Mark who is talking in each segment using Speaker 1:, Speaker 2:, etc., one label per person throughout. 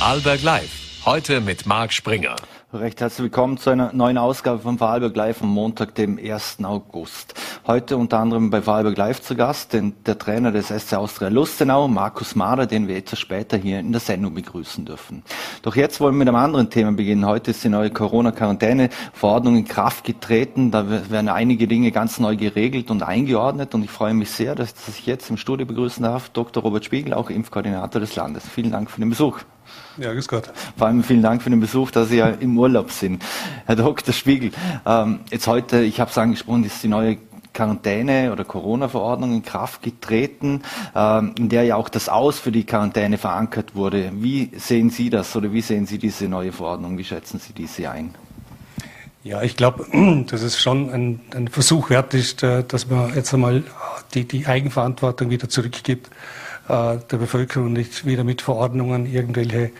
Speaker 1: Vorarlberg Live. Heute mit Marc Springer.
Speaker 2: Recht herzlich willkommen zu einer neuen Ausgabe von Vorarlberg Live am Montag, dem 1. August. Heute unter anderem bei Vorarlberg Live zu Gast, den, der Trainer des SC Austria Lustenau, Markus Mader, den wir etwas später hier in der Sendung begrüßen dürfen. Doch jetzt wollen wir mit einem anderen Thema beginnen. Heute ist die neue Corona-Quarantäne-Verordnung in Kraft getreten. Da werden einige Dinge ganz neu geregelt und eingeordnet und ich freue mich sehr, dass ich jetzt im Studio begrüßen darf, Dr. Robert Spiegel, auch Impfkoordinator des Landes. Vielen Dank für den Besuch.
Speaker 3: Ja, grüß Gott.
Speaker 2: Vor allem vielen Dank für den Besuch, dass Sie ja im Urlaub sind. Herr Dr. Spiegel, ähm, jetzt heute, ich habe es angesprochen, ist die neue Quarantäne- oder Corona-Verordnung in Kraft getreten, ähm, in der ja auch das Aus für die Quarantäne verankert wurde. Wie sehen Sie das oder wie sehen Sie diese neue Verordnung? Wie schätzen Sie diese ein?
Speaker 3: Ja, ich glaube, dass es schon ein, ein, Versuch wert ist, äh, dass man jetzt einmal die, die Eigenverantwortung wieder zurückgibt der Bevölkerung nicht wieder mit Verordnungen irgendwelche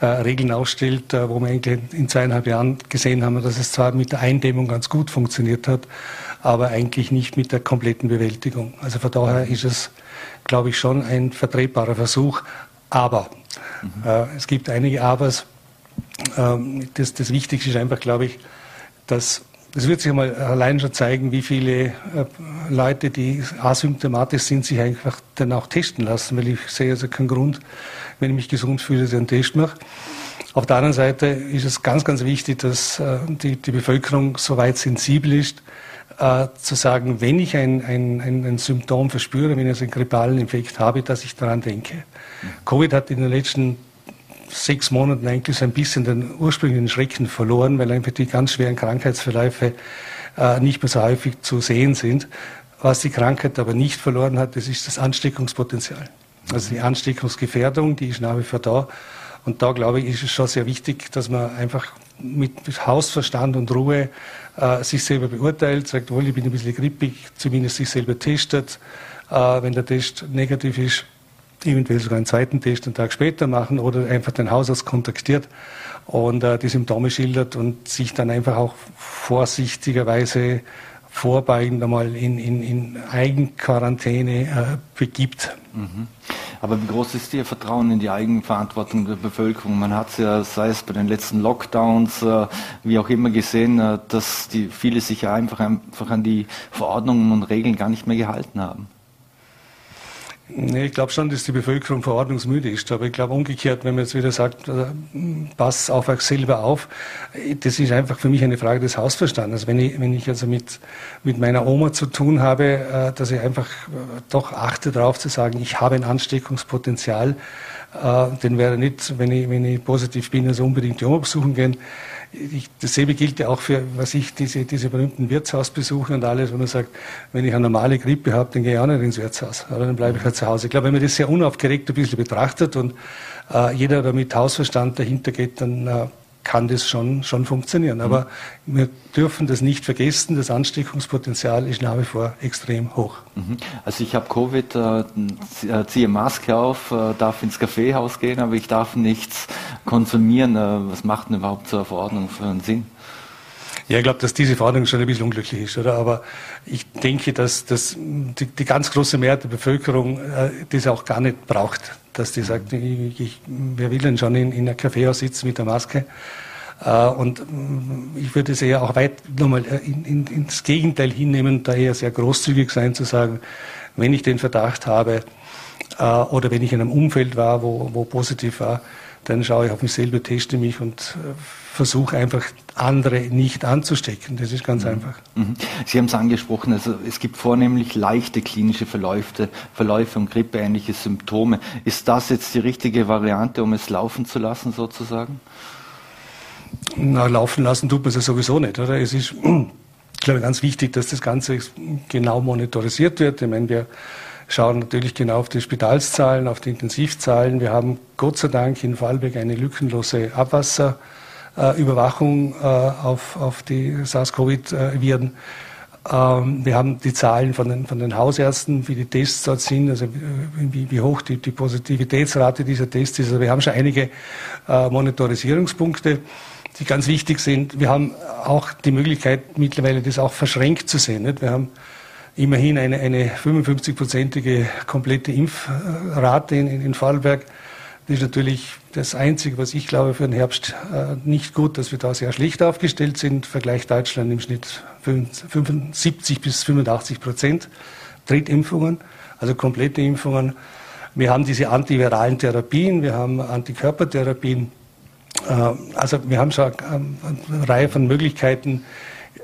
Speaker 3: äh, Regeln ausstellt, äh, wo wir eigentlich in zweieinhalb Jahren gesehen haben, dass es zwar mit der Eindämmung ganz gut funktioniert hat, aber eigentlich nicht mit der kompletten Bewältigung. Also von daher ist es, glaube ich, schon ein vertretbarer Versuch. Aber mhm. äh, es gibt einige Abers. Ähm, das, das Wichtigste ist einfach, glaube ich, dass das wird sich mal allein schon zeigen, wie viele äh, Leute, die asymptomatisch sind, sich einfach dann auch testen lassen, weil ich sehe also keinen Grund, wenn ich mich gesund fühle, dass ich einen Test mache. Auf der anderen Seite ist es ganz, ganz wichtig, dass äh, die, die Bevölkerung soweit sensibel ist, äh, zu sagen, wenn ich ein, ein, ein, Symptom verspüre, wenn ich also einen grippalen Infekt habe, dass ich daran denke. Covid hat in den letzten sechs Monaten eigentlich so ein bisschen den ursprünglichen Schrecken verloren, weil einfach die ganz schweren Krankheitsverläufe äh, nicht mehr so häufig zu sehen sind. Was die Krankheit aber nicht verloren hat, das ist das Ansteckungspotenzial. Also die Ansteckungsgefährdung, die ist nach wie vor da. Und da, glaube ich, ist es schon sehr wichtig, dass man einfach mit, Hausverstand und Ruhe äh, sich selber beurteilt, sagt, wohl, ich bin ein bisschen grippig, zumindest sich selber testet. Äh, wenn der Test negativ ist, eventuell sogar einen zweiten Test einen Tag später machen oder einfach den Hausarzt kontaktiert und äh, die Symptome schildert und sich dann einfach auch vorsichtigerweise vorbeugend einmal in, in, in Eigenquarantäne äh, begibt.
Speaker 2: Mhm. Aber wie groß ist Ihr Vertrauen in die Eigenverantwortung der Bevölkerung? Man hat es ja, sei es bei den letzten Lockdowns, äh, wie auch immer gesehen, äh, dass die viele sich ja einfach, einfach an die Verordnungen und Regeln gar nicht mehr gehalten haben.
Speaker 3: Nee, ich glaube schon, dass die Bevölkerung verordnungsmüde ist. Aber ich glaube umgekehrt, wenn man jetzt wieder sagt, äh, pass auf euch selber auf, das ist einfach für mich eine Frage des Hausverstandes. Wenn ich, wenn ich also mit, mit meiner Oma zu tun habe, äh, dass ich einfach äh, doch achte darauf zu sagen, ich habe ein Ansteckungspotenzial, den wäre nicht, wenn ich, wenn ich positiv bin, also unbedingt die Oma besuchen gehen ich, dasselbe gilt ja auch für, was ich, diese, diese berühmten Wirtshausbesuche und alles, wo man sagt, wenn ich eine normale Grippe habe, dann gehe ich auch nicht ins Wirtshaus, aber dann bleibe ich halt zu Hause. Ich glaube, wenn man das sehr unaufgeregt ein bisschen betrachtet und äh, jeder da mit Hausverstand dahinter geht, dann äh, kann das schon, schon funktionieren. Aber mhm. wir dürfen das nicht vergessen, das Ansteckungspotenzial ist nach wie vor extrem hoch.
Speaker 2: Mhm. Also ich habe Covid, äh, äh, ziehe Maske auf, äh, darf ins Kaffeehaus gehen, aber ich darf nichts konsumieren. Äh, was macht denn überhaupt so eine Verordnung für einen Sinn?
Speaker 3: Ja, ich glaube, dass diese Verordnung schon ein bisschen unglücklich ist, oder? Aber ich denke, dass, dass die, die ganz große Mehrheit der Bevölkerung äh, das auch gar nicht braucht dass die sagt, ich, ich, wer will denn schon in, in einem Kaffeehaus sitzen mit der Maske? Äh, und mm, ich würde es eher auch weit nochmal äh, in, in, ins Gegenteil hinnehmen, da eher sehr großzügig sein, zu sagen, wenn ich den Verdacht habe äh, oder wenn ich in einem Umfeld war, wo, wo positiv war, dann schaue ich auf mich selber, teste mich und äh, versuche einfach andere nicht anzustecken. Das ist ganz mhm. einfach.
Speaker 2: Mhm. Sie haben es angesprochen, also es gibt vornehmlich leichte klinische Verläufe, Verläufe und grippeähnliche Symptome. Ist das jetzt die richtige Variante, um es laufen zu lassen sozusagen?
Speaker 3: Na, laufen lassen tut man es ja sowieso nicht. Oder? Es ist, ich glaube, ganz wichtig, dass das Ganze genau monetarisiert wird. Ich meine, wir schauen natürlich genau auf die Spitalszahlen, auf die Intensivzahlen. Wir haben Gott sei Dank in Vorarlberg eine lückenlose Abwasserüberwachung äh, auf, auf die SARS-CoV-Viren. Ähm, wir haben die Zahlen von den, von den Hausärzten, wie die Tests dort sind, also wie, wie hoch die, die Positivitätsrate dieser Tests ist. Also wir haben schon einige äh, Monitorisierungspunkte die ganz wichtig sind. Wir haben auch die Möglichkeit, mittlerweile das auch verschränkt zu sehen. Nicht? Wir haben immerhin eine, eine 55-prozentige komplette Impfrate in, in Vorarlberg. Das ist natürlich das Einzige, was ich glaube für den Herbst äh, nicht gut, dass wir da sehr schlecht aufgestellt sind. Vergleich Deutschland im Schnitt 75 bis 85 Prozent Drittimpfungen, also komplette Impfungen. Wir haben diese antiviralen Therapien, wir haben Antikörpertherapien. Äh, also wir haben schon eine Reihe von Möglichkeiten,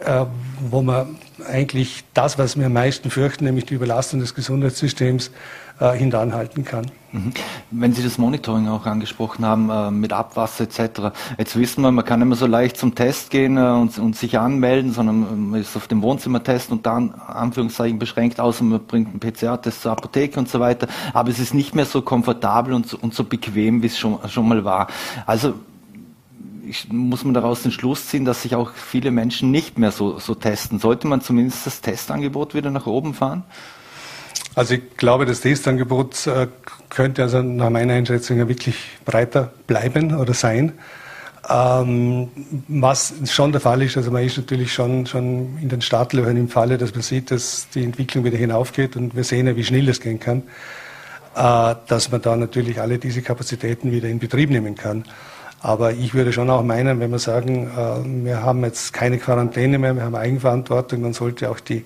Speaker 3: äh, wo man eigentlich das, was wir am meisten fürchten, nämlich die Überlastung des Gesundheitssystems, äh, hintanhalten kann.
Speaker 2: Mhm. Wenn Sie das Monitoring auch angesprochen haben, äh, mit Abwasser etc. Jetzt wissen wir, man kann immer so leicht zum Test gehen äh, und, und, sich anmelden, sondern man ist auf dem Wohnzimmertest und dann Anführungszeichen beschränkt, außer man bringt einen PCR-Test zur Apotheke und so weiter. Aber es ist nicht mehr so komfortabel und so, und so bequem, wie es schon, schon mal war. Also ich, muss man daraus den Schluss ziehen, dass sich auch viele Menschen nicht mehr so, so testen. Sollte man zumindest das Testangebot wieder nach oben fahren?
Speaker 3: Also ich glaube, das Testangebot äh, könnte also nach meiner Einschätzung ja wirklich breiter bleiben oder sein. Ähm, was schon der Fall ist, also man ist natürlich schon, schon in den Startlöchern im Falle, dass man sieht, dass die Entwicklung wieder hinaufgeht und wir sehen ja, wie schnell das gehen kann, äh, dass man da natürlich alle diese Kapazitäten wieder in Betrieb nehmen kann. Aber ich würde schon auch meinen, wenn wir sagen, äh, wir haben jetzt keine Quarantäne mehr, wir haben Eigenverantwortung, dann sollte auch die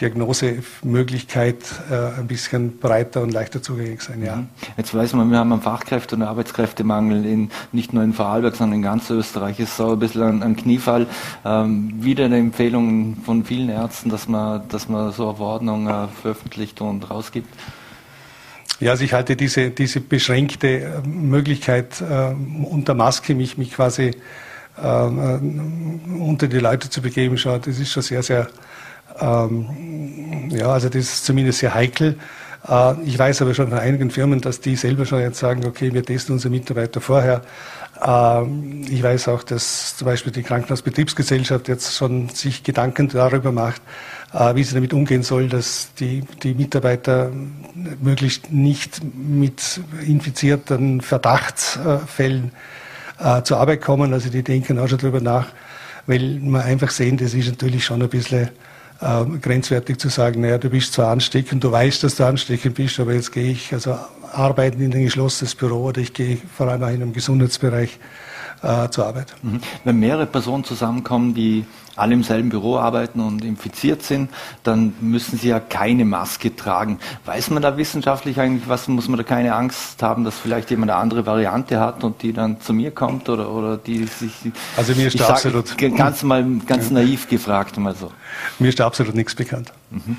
Speaker 3: Diagnosemöglichkeit äh, ein bisschen breiter und leichter zugänglich sein. Ja. Mhm.
Speaker 2: Jetzt weiß man, wir haben einen Fachkräfte- und Arbeitskräftemangel in, nicht nur in Vorarlberg, sondern in ganz Österreich. Es ist so ein bisschen ein, ein Kniefall. Ähm, wieder eine Empfehlung von vielen Ärzten, dass man, dass man so eine Verordnung äh, veröffentlicht und rausgibt.
Speaker 3: Ja, also ich halte diese, diese beschränkte äh, Möglichkeit, äh, unter Maske mich, mich quasi ähm, äh, unter die Leute zu begeben, schon, das ist schon sehr, sehr ähm, ja, also das ist zumindest sehr heikel. Äh, ich weiß aber schon von einigen Firmen, dass die selber schon jetzt sagen, okay, wir testen unsere Mitarbeiter vorher. Ähm, ich weiß auch, dass zum Beispiel die Krankenhausbetriebsgesellschaft jetzt schon sich Gedanken darüber macht, äh, wie sie damit umgehen soll, dass die, die Mitarbeiter möglichst nicht mit infizierten Verdachtsfällen äh, zur Arbeit kommen. Also die denken auch schon darüber nach, weil man einfach sehen, das ist natürlich schon ein bisschen äh, grenzwertig zu sagen, naja, du bist zwar ansteckend, du weißt, dass du ansteckend bist, aber jetzt gehe ich also arbeiten in ein geschlossenes Büro oder ich gehe vor allem auch in einem Gesundheitsbereich äh, zur Arbeit.
Speaker 2: Mhm. Wenn mehrere Personen zusammenkommen, die alle im selben Büro arbeiten und infiziert sind, dann müssen sie ja keine Maske tragen. Weiß man da wissenschaftlich eigentlich was? Muss man da keine Angst haben, dass vielleicht jemand eine andere Variante hat und die dann zu mir kommt oder, oder die sich.
Speaker 3: Also mir ist da absolut.
Speaker 2: Ganz mal ganz naiv gefragt mal so.
Speaker 3: Mir ist da absolut nichts bekannt.
Speaker 2: Mhm.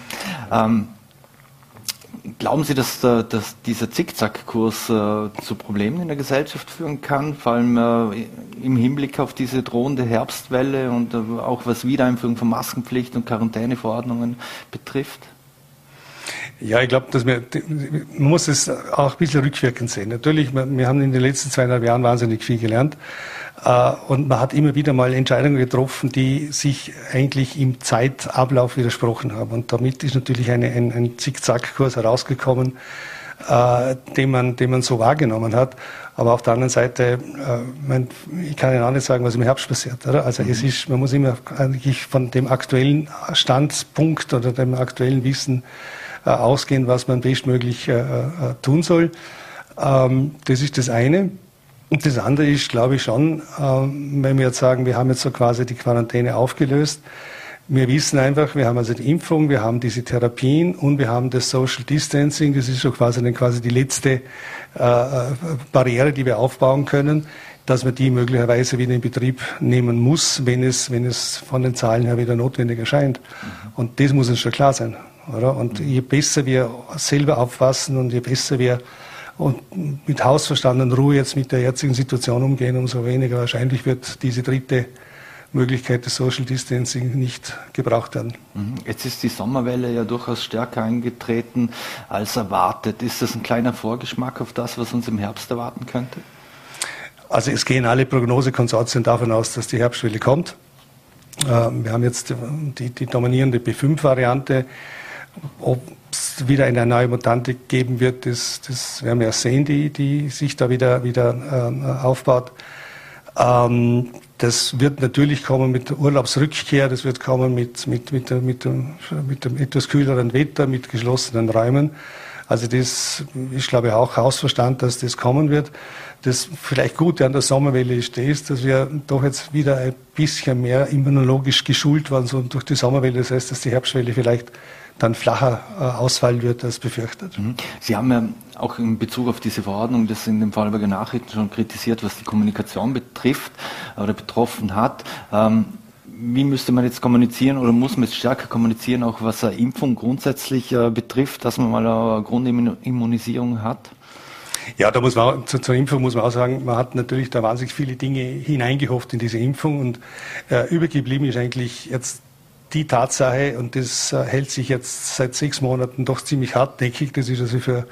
Speaker 2: Ähm, Glauben Sie, dass, dass dieser Zickzackkurs äh, zu Problemen in der Gesellschaft führen kann, vor allem äh, im Hinblick auf diese drohende Herbstwelle und äh, auch was Wiedereinführung von Maskenpflicht und Quarantäneverordnungen betrifft?
Speaker 3: Ja, ich glaube, dass wir, man muss es auch ein bisschen rückwirkend sehen. Natürlich, wir haben in den letzten zweieinhalb Jahren wahnsinnig viel gelernt. Äh, und man hat immer wieder mal Entscheidungen getroffen, die sich eigentlich im Zeitablauf widersprochen haben. Und damit ist natürlich eine, ein, ein Zickzackkurs herausgekommen, äh, den, man, den man so wahrgenommen hat. Aber auf der anderen Seite, äh, mein, ich kann Ihnen auch nicht sagen, was im Herbst passiert. Oder? Also mhm. es ist, man muss immer eigentlich von dem aktuellen Standpunkt oder dem aktuellen Wissen ausgehen, was man bestmöglich äh, äh, tun soll. Ähm, das ist das eine. Und das andere ist, glaube ich, schon, wenn wir jetzt sagen, wir haben jetzt so quasi die Quarantäne aufgelöst. Wir wissen einfach, wir haben also die Impfung, wir haben diese Therapien und wir haben das Social Distancing. Das ist so quasi, dann quasi die letzte äh, Barriere, die wir aufbauen können, dass man die möglicherweise wieder in Betrieb nehmen muss, wenn es, wenn es von den Zahlen her wieder notwendig erscheint. Und das muss uns schon klar sein. Oder? Und je besser wir selber aufpassen und je besser wir und mit Hausverstand und Ruhe jetzt mit der jetzigen Situation umgehen, umso weniger wahrscheinlich wird diese dritte Möglichkeit des Social Distancing nicht gebraucht werden.
Speaker 2: Mhm. Jetzt ist die Sommerwelle ja durchaus stärker eingetreten als erwartet. Ist das ein kleiner Vorgeschmack auf das, was uns im Herbst erwarten könnte?
Speaker 3: Also es gehen alle Prognosekonsortien davon aus, dass die Herbstwelle kommt. Ähm, wir haben jetzt die, die dominierende B5-Variante. Ob es wieder eine neue Mutante geben wird, das, das werden wir sehen, die, die sich da wieder, wieder äh, aufbaut. Ähm, das wird natürlich kommen mit der Urlaubsrückkehr, das wird kommen mit, mit, mit, mit, dem, mit dem etwas kühleren Wetter, mit geschlossenen Räumen. Also das ist, glaube ich, auch Hausverstand, dass das kommen wird. Das vielleicht Gute an der Sommerwelle ist das, dass wir doch jetzt wieder ein bisschen mehr immunologisch geschult waren so durch die Sommerwelle. Das heißt, dass die Herbstwelle vielleicht dann flacher äh, ausfallen wird als befürchtet. Mhm.
Speaker 2: Sie haben ja auch in Bezug auf diese Verordnung das in den Vorarlberger Nachrichten schon kritisiert, was die Kommunikation betrifft oder betroffen hat. Ähm, wie müsste man jetzt kommunizieren oder muss man jetzt stärker kommunizieren, auch was eine Impfung grundsätzlich äh, betrifft, dass man mal eine Grundimmunisierung hat?
Speaker 3: Ja, da muss man zu, zur Impfung muss man auch sagen, man hat natürlich da wahnsinnig viele Dinge hineingehofft in diese Impfung und äh, übergeblieben ist eigentlich jetzt die Tatsache, und das äh, hält sich jetzt seit sechs Monaten doch ziemlich hartnäckig, das ist also für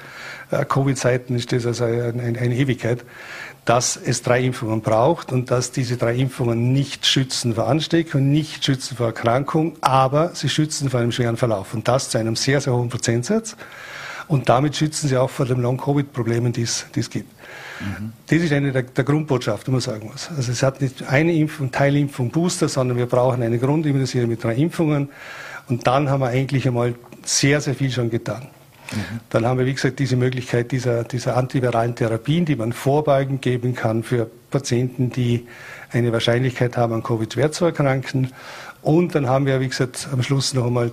Speaker 3: äh, Covid-Zeiten ist das also eine, eine Ewigkeit, dass es drei Impfungen braucht und dass diese drei Impfungen nicht schützen vor Ansteckung, nicht schützen vor Erkrankung, aber sie schützen vor einem schweren Verlauf. Und das zu einem sehr, sehr hohen Prozentsatz. Und damit schützen sie auch vor den Long-Covid-Problemen, die es gibt. Mhm. Das ist eine der, der Grundbotschaften, die man sagen muss. Also es hat nicht eine Impfung, Teilimpfung, Booster, sondern wir brauchen eine Grundimmunisierung mit drei Impfungen. Und dann haben wir eigentlich einmal sehr, sehr viel schon getan. Mhm. Dann haben wir, wie gesagt, diese Möglichkeit dieser, dieser antiviralen Therapien, die man vorbeugend geben kann für Patienten, die eine Wahrscheinlichkeit haben, an Covid schwer zu erkranken. Und dann haben wir, wie gesagt, am Schluss noch einmal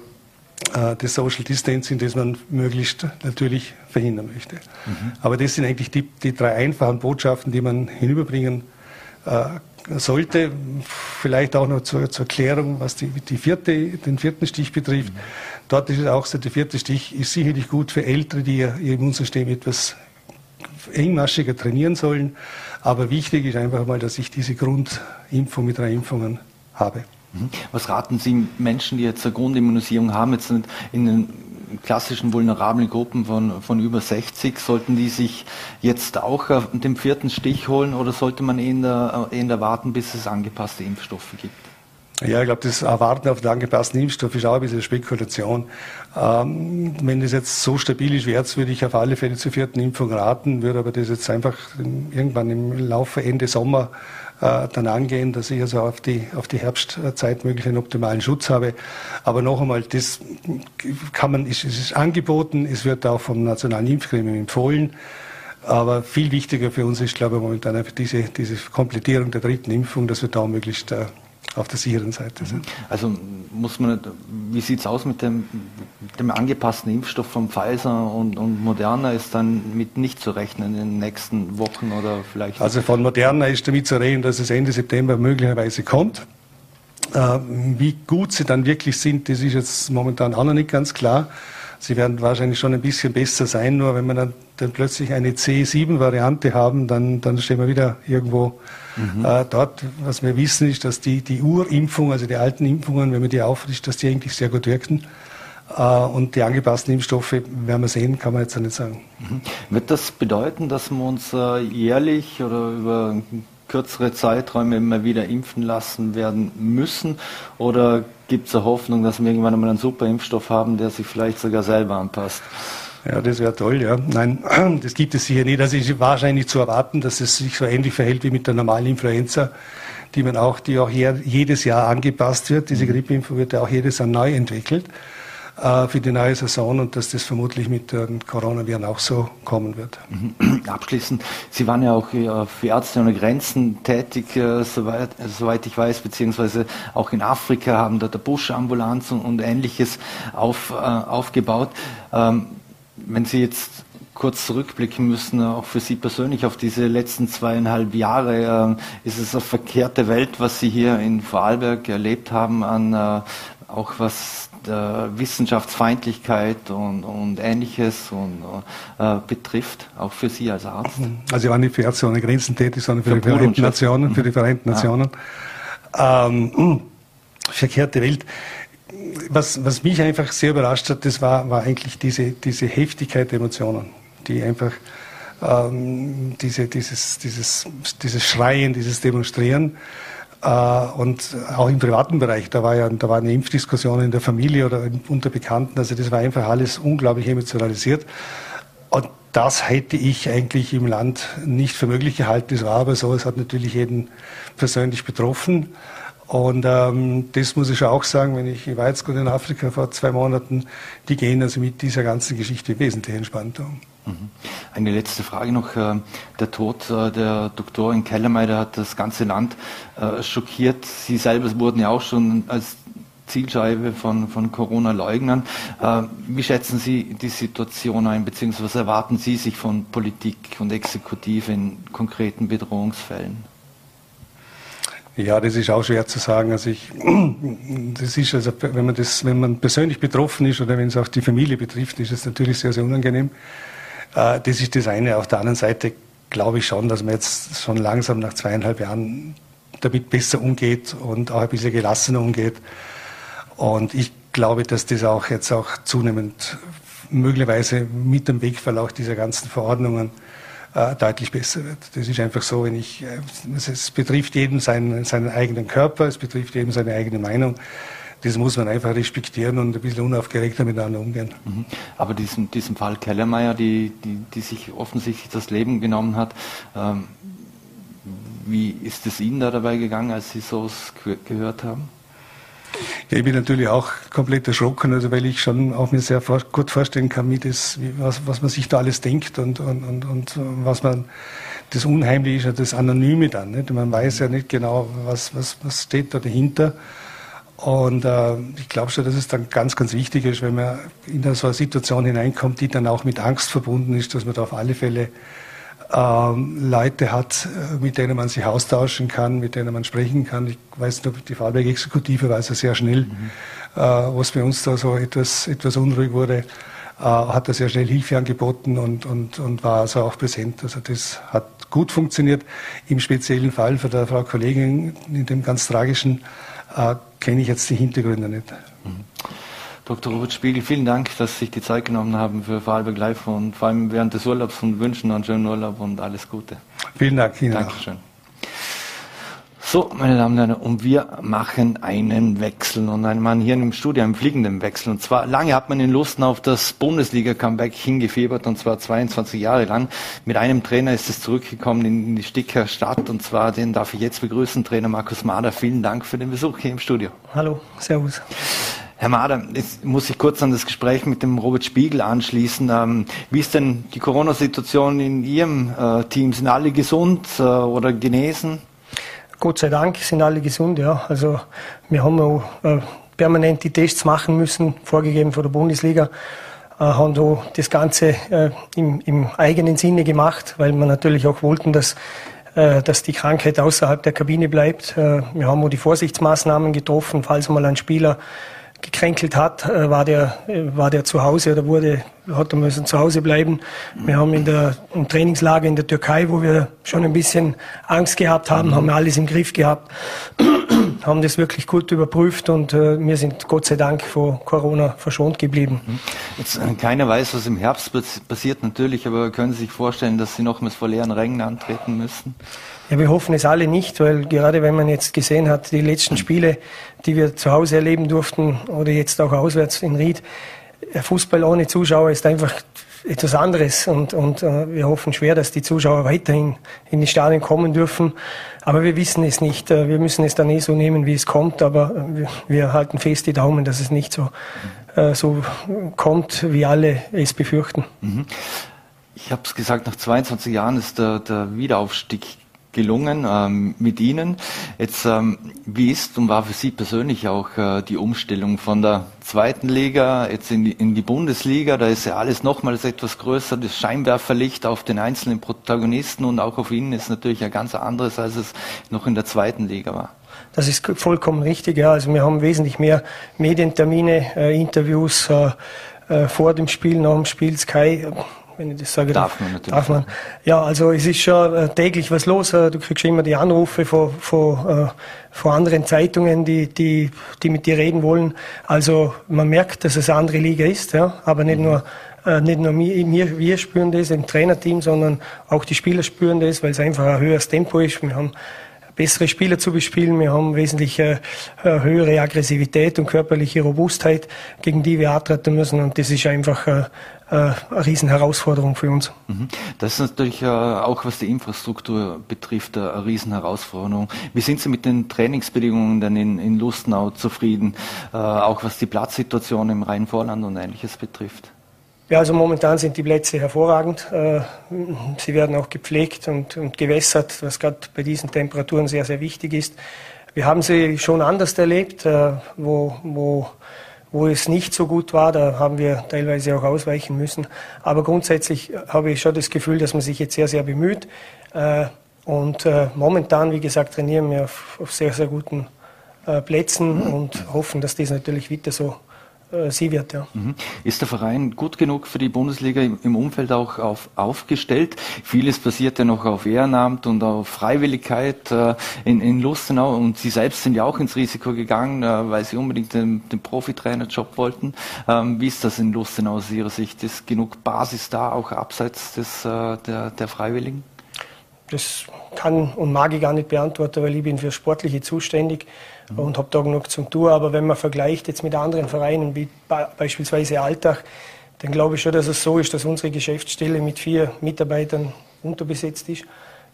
Speaker 3: das Social Distancing, das man möglichst natürlich verhindern möchte. Mhm. Aber das sind eigentlich die, die, drei einfachen Botschaften, die man hinüberbringen äh, sollte. Vielleicht auch noch zur, zur Klärung, was die, die vierte, den vierten Stich betrifft. Mhm. Dort ist es auch so, der vierte Stich ist sicherlich gut für Ältere, die ihr, ihr Immunsystem etwas engmaschiger trainieren sollen. Aber wichtig ist einfach mal, dass ich diese Grundimpfung mit drei Impfungen habe.
Speaker 2: Mhm. Was raten Sie Menschen, die jetzt eine Grundimmunisierung haben, jetzt in den klassischen vulnerablen Gruppen von, von über 60, sollten die sich jetzt auch den vierten Stich holen oder sollte man eher, eher warten, bis es angepasste Impfstoffe gibt?
Speaker 3: Ja, ich glaube, das Erwarten auf den angepassten Impfstoff ist auch ein bisschen Spekulation. Ähm, wenn das jetzt so stabil ist wie jetzt, würde ich auf alle Fälle zur vierten Impfung raten, würde aber das jetzt einfach irgendwann im Laufe Ende Sommer äh, dann angehen, dass ich also auf die, auf die Herbstzeit möglich einen optimalen Schutz habe. Aber noch einmal, das kann man, ist, ist angeboten, es wird auch vom Nationalen Impfgremium empfohlen. Aber viel wichtiger für uns ist, glaube ich, momentan einfach diese, diese Komplettierung der dritten Impfung, dass wir da möglichst äh, auf der sicheren Seite sind.
Speaker 2: Also muss man, wie sieht es aus mit dem, dem angepassten Impfstoff von Pfizer und, und Moderna? Ist dann mit nicht zu rechnen in den nächsten Wochen oder vielleicht?
Speaker 3: Also von Moderna ist damit zu reden, dass es Ende September möglicherweise kommt. Äh, wie gut sie dann wirklich sind, das ist jetzt momentan auch noch nicht ganz klar. Sie werden wahrscheinlich schon ein bisschen besser sein, nur wenn wir dann, dann plötzlich eine C7-Variante haben, dann, dann stehen wir wieder irgendwo mhm. äh, dort. Was wir wissen, ist, dass die, die Urimpfung, also die alten Impfungen, wenn man die auffrischt, dass die eigentlich sehr gut wirkten. Äh, und die angepassten Impfstoffe, werden wir sehen, kann man jetzt auch nicht sagen.
Speaker 2: Mhm. Wird das bedeuten, dass wir uns äh, jährlich oder über kürzere Zeiträume immer wieder impfen lassen werden müssen? Oder gibt es eine Hoffnung, dass wir irgendwann einmal einen super Impfstoff haben, der sich vielleicht sogar selber anpasst?
Speaker 3: Ja, das wäre toll, ja. Nein, das gibt es sicher nicht. Das ist wahrscheinlich zu erwarten, dass es sich so ähnlich verhält wie mit der normalen Influenza, die man auch, die auch jedes Jahr angepasst wird. Diese mhm. Grippeimpfung wird ja auch jedes Jahr neu entwickelt für die neue Saison und dass das vermutlich mit den Coronaviren auch so kommen wird.
Speaker 2: Mhm. Abschließend, Sie waren ja auch äh, für Ärzte ohne Grenzen tätig, äh, soweit, soweit ich weiß, beziehungsweise auch in Afrika haben da der Busch-Ambulanz und, und, ähnliches auf, aufgebaut. Ähm, wenn Sie jetzt kurz zurückblicken müssen, auch für Sie persönlich auf diese letzten zweieinhalb Jahre, ist es eine verkehrte Welt, was Sie hier in Vorarlberg erlebt haben, an auch was der Wissenschaftsfeindlichkeit und, und Ähnliches und, äh, betrifft, auch für Sie als Arzt?
Speaker 3: Also ich war nicht für Ärzte ohne Grenzen tätig, sondern für, für die Vereinten Nationen. Für die Vereinten Nationen. Ja. Ähm, verkehrte Welt. Was, was mich einfach sehr überrascht hat, das war, war eigentlich diese, diese Heftigkeit der Emotionen, die einfach ähm, diese, dieses, dieses, dieses Schreien, dieses Demonstrieren, äh, und auch im privaten Bereich, da war ja da war eine Impfdiskussion in der Familie oder unter Bekannten, also das war einfach alles unglaublich emotionalisiert. Und das hätte ich eigentlich im Land nicht für möglich gehalten. Es war aber so, es hat natürlich jeden persönlich betroffen. Und ähm, das muss ich auch sagen, wenn ich, ich war jetzt gut in Afrika vor zwei Monaten, die gehen also mit dieser ganzen Geschichte wesentlich entspannter um.
Speaker 2: Mhm. Eine letzte Frage noch. Äh, der Tod äh, der Doktorin Kellermeier hat das ganze Land äh, schockiert. Sie selber wurden ja auch schon als Zielscheibe von, von Corona-Leugnern. Wie schätzen Sie die Situation ein, beziehungsweise erwarten Sie sich von Politik und Exekutive in konkreten Bedrohungsfällen?
Speaker 3: Ja, das ist auch schwer zu sagen. Also ich, das ist also, wenn man das, wenn man persönlich betroffen ist oder wenn es auch die Familie betrifft, ist es natürlich sehr, sehr unangenehm. Äh, das ist das eine. Auf der anderen Seite glaube ich schon, dass man jetzt schon langsam nach zweieinhalb Jahren damit besser umgeht und auch ein bisschen gelassener umgeht. Und ich glaube, dass das auch jetzt auch zunehmend möglicherweise mit dem Wegverlauf dieser ganzen Verordnungen äh, deutlich besser wird. Das ist einfach so, wenn ich, äh, es betrifft jeden seinen, seinen eigenen Körper, es betrifft jedem seine eigene Meinung das muss man einfach respektieren und ein bisschen unaufgeregter miteinander umgehen.
Speaker 2: Mhm. Aber diesen, diesen Fall Kellermeier, die, die, die sich offensichtlich das Leben genommen hat, ähm, wie ist es Ihnen da dabei gegangen, als Sie sowas gehört haben?
Speaker 3: Ja, ich bin natürlich auch komplett erschrocken, also weil ich schon auch mir sehr gut vorstellen kann, wie das, wie, was, was man sich da alles denkt und, und, und, und was man das Unheimliche ist, das Anonyme dann. Nicht? Man weiß ja nicht genau, was, was, was steht da dahinter. Und äh, ich glaube schon, dass es dann ganz, ganz wichtig ist, wenn man in so eine Situation hineinkommt, die dann auch mit Angst verbunden ist, dass man da auf alle Fälle ähm, Leute hat, äh, mit denen man sich austauschen kann, mit denen man sprechen kann. Ich weiß nicht, die Vorarlberg-Exekutive weiß ja sehr schnell, mhm. äh, was bei uns da so etwas, etwas unruhig wurde, äh, hat da sehr schnell Hilfe angeboten und, und, und war also auch präsent. Also das hat gut funktioniert. Im speziellen Fall für der Frau Kollegin in dem ganz tragischen äh, kenne ich jetzt die Hintergründe nicht. Mhm.
Speaker 2: Dr. Robert Spiegel, vielen Dank, dass Sie sich die Zeit genommen haben für Vorarlberg Live und vor allem während des Urlaubs und wünschen einen schönen Urlaub und alles Gute.
Speaker 3: Vielen Dank
Speaker 2: Ihnen Dankeschön. Auch. So, meine Damen und Herren, und wir machen einen Wechsel und ein Mann hier im Studio, einen fliegenden Wechsel. Und zwar, lange hat man in Lusten auf das Bundesliga-Comeback hingefiebert, und zwar 22 Jahre lang. Mit einem Trainer ist es zurückgekommen in die Sticker Stadt, und zwar den darf ich jetzt begrüßen, Trainer Markus Mader. Vielen Dank für den Besuch hier im Studio.
Speaker 4: Hallo, Servus.
Speaker 2: Herr Mader, jetzt muss ich kurz an das Gespräch mit dem Robert Spiegel anschließen. Ähm, wie ist denn die Corona-Situation in Ihrem äh, Team? Sind alle gesund äh, oder genesen?
Speaker 4: Gott sei Dank sind alle gesund, ja. Also wir haben auch äh, permanent die Tests machen müssen, vorgegeben von der Bundesliga. Äh, haben da das Ganze äh, im, im, eigenen Sinne gemacht, weil wir natürlich auch wollten, dass, dass die Krankheit außerhalb der Kabine bleibt. Wir haben auch die Vorsichtsmaßnahmen getroffen, falls mal ein Spieler gekränkelt hat, äh, war der, äh, war der zu Hause oder wurde, hat er müssen zu Hause bleiben. Wir haben in der, im Trainingslager in der Türkei, wo wir schon ein bisschen Angst gehabt haben, haben wir alles im Griff gehabt, haben das wirklich gut überprüft und äh, wir sind Gott sei Dank vor Corona verschont geblieben. Mhm.
Speaker 2: Jetzt, äh, keiner weiß, was im Herbst passiert natürlich, aber können Sie sich vorstellen, dass Sie nochmals vor leeren Rängen antreten müssen?
Speaker 4: Ja, wir hoffen es alle nicht, weil gerade wenn man jetzt gesehen hat, die letzten Spiele, die wir zu Hause erleben durften oder jetzt auch auswärts in Ried, Fußball ohne Zuschauer ist einfach etwas anderes und, und äh, wir hoffen schwer, dass die Zuschauer weiterhin in die Stadien kommen dürfen. Aber wir wissen es nicht. Äh, wir müssen es dann eh so nehmen, wie es kommt. Aber äh, wir, wir halten fest die Daumen, dass es nicht so, äh, so kommt, wie alle es befürchten. Mhm.
Speaker 2: Ich habe es gesagt, nach 22 Jahren ist der, der Wiederaufstieg gelungen ähm, mit Ihnen. Jetzt, ähm, wie ist und war für Sie persönlich auch äh, die Umstellung von der zweiten Liga jetzt in die, in die Bundesliga? Da ist ja alles nochmals etwas größer. Das Scheinwerferlicht auf den einzelnen Protagonisten und auch auf Ihnen ist natürlich ein ganz anderes, als es noch in der zweiten Liga war.
Speaker 4: Das ist vollkommen richtig, ja. Also wir haben wesentlich mehr Medientermine, äh, Interviews äh, äh vor dem Spiel, nach dem Spiel, Sky wenn ich das sage.
Speaker 2: Darf man natürlich.
Speaker 4: Darf man. Ja, also es ist schon äh, täglich was los. Äh, du kriegst immer die Anrufe von, von, äh, von anderen Zeitungen, die, die, die mit dir reden wollen. Also man merkt, dass es eine andere Liga ist, ja, aber nicht mhm. nur nicht nur wir, wir spüren das im Trainerteam, sondern auch die Spieler spüren das, weil es einfach ein höheres Tempo ist. Wir haben bessere Spieler zu bespielen. Wir haben wesentlich äh, höhere Aggressivität und körperliche Robustheit, gegen die wir antreten müssen. Und das ist einfach äh, äh, eine Riesenherausforderung für uns.
Speaker 2: Mhm. Das ist natürlich äh, auch, was die Infrastruktur betrifft, äh, eine Riesenherausforderung. Wie sind Sie mit den Trainingsbedingungen denn in, in Lustenau zufrieden, auch was die Platzsituation im Rheinvorland und Ähnliches betrifft?
Speaker 4: Ja, also momentan sind die Plätze hervorragend. Sie werden auch gepflegt und, und gewässert, was gerade bei diesen Temperaturen sehr, sehr wichtig ist. Wir haben sie schon anders erlebt, wo, wo wo es nicht so gut war, da haben wir teilweise auch ausweichen müssen. Aber grundsätzlich habe ich schon das Gefühl, dass man sich jetzt sehr, sehr bemüht. Äh, und äh, momentan, wie gesagt, trainieren wir auf, sehr, sehr guten äh, Plätzen und hoffen, dass das natürlich weiter so äh, sie wird. Ja.
Speaker 2: Mhm. Ist der Verein gut genug für die Bundesliga im Umfeld auch auf, aufgestellt? Vieles basiert ja noch auf Ehrenamt und auf Freiwilligkeit äh, in, in Lustenau und Sie selbst sind ja auch ins Risiko gegangen, äh, weil Sie unbedingt den, den Profitrainerjob wollten. Ähm, wie ist das in Lustenau aus Ihrer Sicht? Ist genug Basis da, auch abseits des, äh, der, der Freiwilligen?
Speaker 4: Das kann und mag ich gar nicht beantworten, weil ich bin für Sportliche zuständig mhm. und habe da genug zum tun. Aber wenn man vergleicht jetzt mit anderen Vereinen, wie beispielsweise Alltag, dann glaube ich schon, dass es so ist, dass unsere Geschäftsstelle mit vier Mitarbeitern unterbesetzt ist.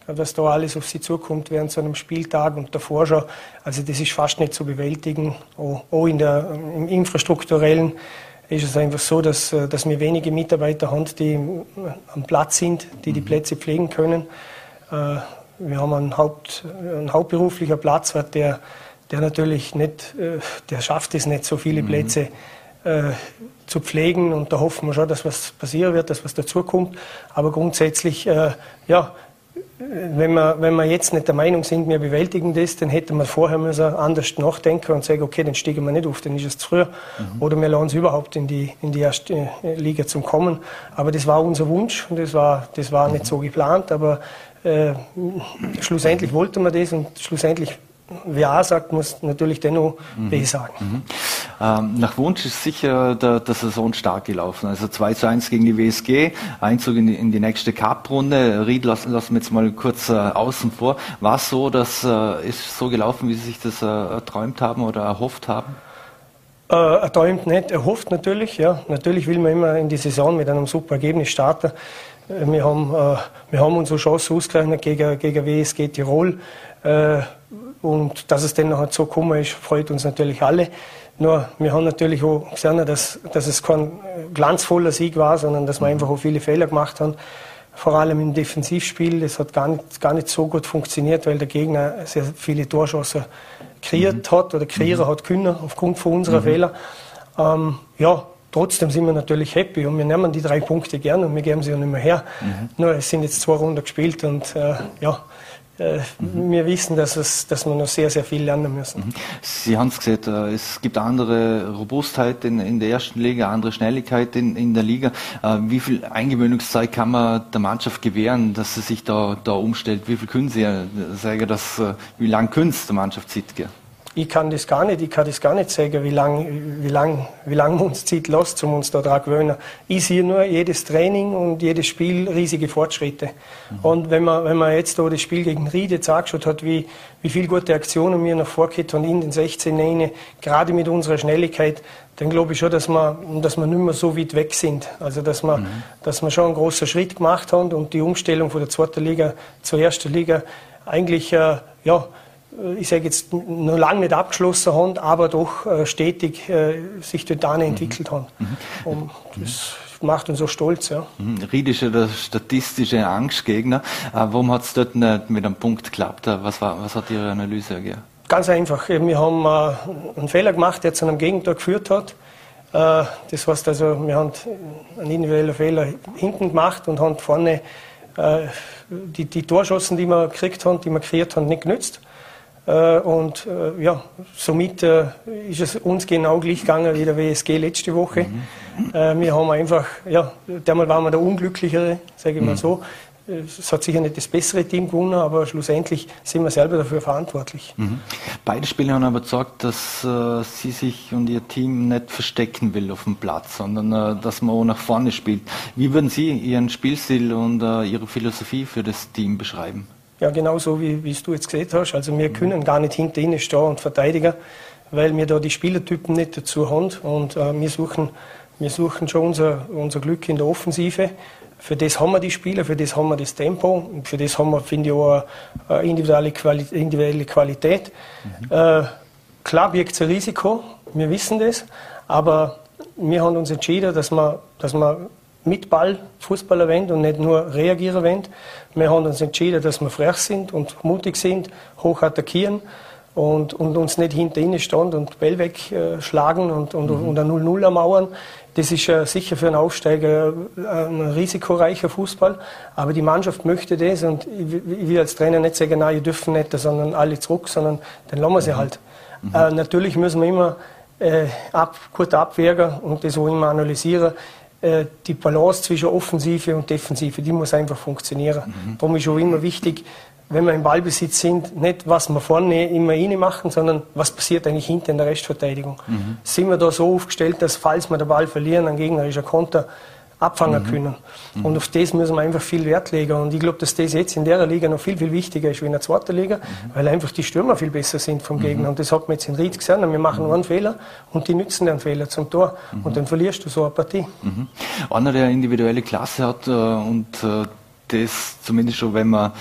Speaker 4: Dass da alles auf sie zukommt während so einem Spieltag und davor schon. Also das ist fast nicht zu bewältigen. Auch in der, im infrastrukturellen ist es einfach so, dass, dass wir wenige Mitarbeiter haben, die am Platz sind, die die mhm. Plätze pflegen können. Äh, wir haben einen, Haupt, einen hauptberuflicher Platzwart, der, der natürlich nicht, äh, der schafft es nicht, so viele mhm. Plätze äh, zu pflegen und da hoffen wir schon, dass was passieren wird, dass was dazukommt. Aber grundsätzlich, ja, wenn wir, wenn wir jetzt nicht der Meinung sind, wir bewältigen das, dann hätten wir vorher müssen anders nachdenken und sagen, okay, dann steigen wir nicht auf, dann ist es zu früh. Mhm. Oder wir lassen es überhaupt in die, in die erste Liga zum Kommen. Aber das war unser Wunsch und das war, das war mhm. nicht so geplant. Aber äh, schlussendlich wollte man das und schlussendlich wer A sagt, muss natürlich dennoch mhm. B sagen. Mhm.
Speaker 2: Ähm, nach Wunsch ist sicher der, der Saison stark gelaufen. Also 2 zu 1 gegen die WSG, Einzug in die, in die nächste Cup-Runde. Ried lassen, lassen wir jetzt mal kurz äh, außen vor. War es so, dass äh, ist so gelaufen, wie Sie sich das äh, erträumt haben oder erhofft haben?
Speaker 4: Äh, erträumt nicht, erhofft natürlich. Ja. Natürlich will man immer in die Saison mit einem super Ergebnis starten. Äh, wir haben, äh, wir haben unsere Chance ausgerechnet gegen, gegen WSG Tirol. Äh, und dass es dann noch so gekommen ist, freut uns natürlich alle. Nur, wir haben natürlich auch gesehen, dass, dass es kein glanzvoller Sieg war, sondern dass wir einfach auch viele Fehler gemacht haben. Vor allem im Defensivspiel. Das hat gar nicht, gar nicht so gut funktioniert, weil der Gegner sehr viele Torschancen kreiert mhm. hat oder kreieren mhm. hat können aufgrund von unserer mhm. Fehler. Ähm, ja, Trotzdem sind wir natürlich happy und wir nehmen die drei Punkte gern und wir geben sie ja nicht mehr her. Mhm. Nur es sind jetzt zwei Runden gespielt und äh, ja, äh, mhm. wir wissen, dass, es, dass wir noch sehr, sehr viel lernen müssen. Mhm.
Speaker 2: Sie haben es gesagt, äh, es gibt andere Robustheit in, in der ersten Liga, andere Schnelligkeit in, in der Liga. Äh, wie viel Eingewöhnungszeit kann man der Mannschaft gewähren, dass sie sich da, da umstellt? Wie viel können Sie sagen, dass, wie lange können Sie der Mannschaft sitzen?
Speaker 4: Ich kann das gar nicht, ich kann das gar nicht sagen, wie lange wie lang, wie lang uns Zeit lässt, um uns da dran gewöhnen. Ich sehe nur jedes Training und jedes Spiel riesige Fortschritte. Mhm. Und wenn man, wenn man jetzt da das Spiel gegen Ried jetzt angeschaut hat, wie, wie viele gute Aktionen wir noch vorgeht haben in den 16 rein, gerade mit unserer Schnelligkeit, dann glaube ich schon, dass wir, dass wir nicht mehr so weit weg sind. Also, dass wir, mhm. dass wir schon einen großen Schritt gemacht haben und die Umstellung von der zweiten Liga zur ersten Liga eigentlich, äh, ja, ich sage jetzt, noch lange nicht abgeschlossen haben, aber doch äh, stetig äh, sich dort mhm. entwickelt haben. Mhm. Und das macht uns so stolz. Ja.
Speaker 2: Mhm. Ried ist ja der statistische Angstgegner. Warum hat es dort nicht mit einem Punkt geklappt? Was, war, was hat Ihre Analyse ergeben?
Speaker 4: Ganz einfach. Wir haben einen Fehler gemacht, der zu einem Gegentor geführt hat. Das heißt also, wir haben einen individuellen Fehler hinten gemacht und haben vorne die, die Torschossen, die wir gekriegt haben, die wir kreiert haben, nicht genützt. Äh, und äh, ja, somit äh, ist es uns genau gleich gegangen wie der WSG letzte Woche. Mhm. Wir haben einfach, ja, dermal waren wir der Unglücklichere, sage ich mal mhm. so. Es hat sicher nicht das bessere Team gewonnen, aber schlussendlich sind wir selber dafür verantwortlich.
Speaker 2: Mhm. Beide Spieler haben aber gesagt, dass äh, sie sich und ihr Team nicht verstecken will auf dem Platz, sondern äh, dass man auch nach vorne spielt. Wie würden Sie Ihren Spielstil und äh, Ihre Philosophie für das Team beschreiben?
Speaker 4: Ja, genau so, wie, wie du jetzt gesehen hast. Also wir mhm. können gar nicht hinter ihnen stehen und verteidigen, weil wir da die Spielertypen nicht dazu haben. Und äh, wir suchen wir suchen schon unser, unser Glück in der Offensive. Für das haben wir die Spieler, für das haben wir das Tempo und für das haben wir, finde ich, auch eine individuelle, Quali individuelle Qualität. Mhm. Äh, klar birgt es ein Risiko, wir wissen das, aber wir haben uns entschieden, dass wir, dass wir mit Ball Fußball erwähnt und nicht nur reagieren wollen. Wir haben uns entschieden, dass wir frech sind und mutig sind, hoch attackieren und, und uns nicht hinter ihnen stand und Bell wegschlagen und, und, mhm. und ein 0-0 ermauern. Das ist äh, sicher für einen Aufsteiger äh, ein risikoreicher Fußball, aber die Mannschaft möchte das und ich, ich will als Trainer nicht sagen, nein, ihr dürfen nicht, sondern alle zurück, sondern dann lassen wir sie mhm. halt. Mhm. Äh, natürlich müssen wir immer äh, ab, gut abwägen und das auch immer analysieren. Äh, die Balance zwischen Offensive und Defensive, die muss einfach funktionieren. Mhm. Darum ist auch immer wichtig, wenn wir im Ballbesitz sind, nicht was wir vorne immer rein machen, sondern was passiert eigentlich hinter in der Restverteidigung. Mhm. Sind wir da so aufgestellt, dass falls wir den Ball verlieren, ein gegnerischer Konter abfangen mhm. können. Mhm. Und auf das müssen wir einfach viel Wert legen. Und ich glaube, dass das jetzt in der Liga noch viel, viel wichtiger ist wie in der zweiten Liga, mhm. weil einfach die Stürmer viel besser sind vom Gegner. Mhm. Und das hat man jetzt in Ried gesehen. Wir machen mhm. einen Fehler und die nützen den Fehler zum Tor. Und mhm. dann verlierst du so eine Partie.
Speaker 2: Einer, der individuelle Klasse hat äh, und äh, das zumindest schon, wenn man